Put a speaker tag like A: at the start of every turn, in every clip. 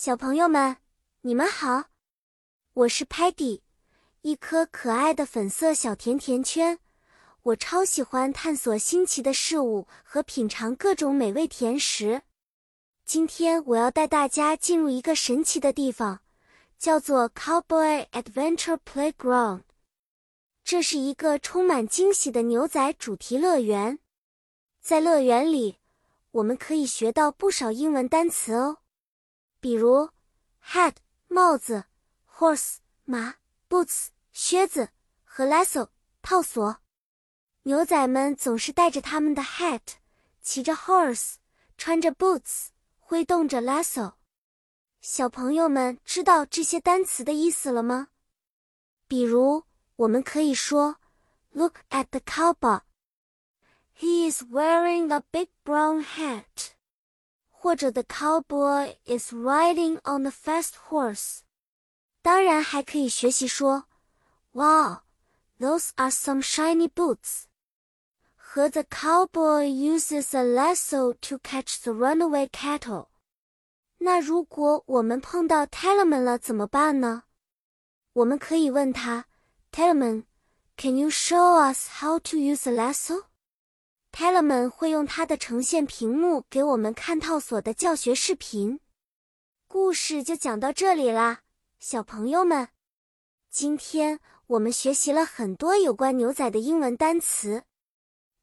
A: 小朋友们，你们好，我是 Patty，一颗可爱的粉色小甜甜圈。我超喜欢探索新奇的事物和品尝各种美味甜食。今天我要带大家进入一个神奇的地方，叫做 Cowboy Adventure Playground。这是一个充满惊喜的牛仔主题乐园。在乐园里，我们可以学到不少英文单词哦。比如，hat 帽子，horse 马，boots 靴子和 lasso 套索。牛仔们总是戴着他们的 hat，骑着 horse，穿着 boots，挥动着 lasso。小朋友们知道这些单词的意思了吗？比如，我们可以说，Look at the cowboy. He is wearing a big brown hat. 或者 The cowboy is riding on a fast horse。当然还可以学习说，Wow, those are some shiny boots。和 The cowboy uses a lasso to catch the runaway cattle。那如果我们碰到 Tellerman 了怎么办呢？我们可以问他，Tellerman, can you show us how to use a Tellerman 会用他的呈现屏幕给我们看套索的教学视频。故事就讲到这里啦，小朋友们，今天我们学习了很多有关牛仔的英文单词。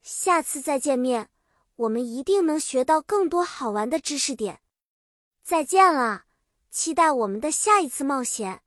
A: 下次再见面，我们一定能学到更多好玩的知识点。再见了，期待我们的下一次冒险。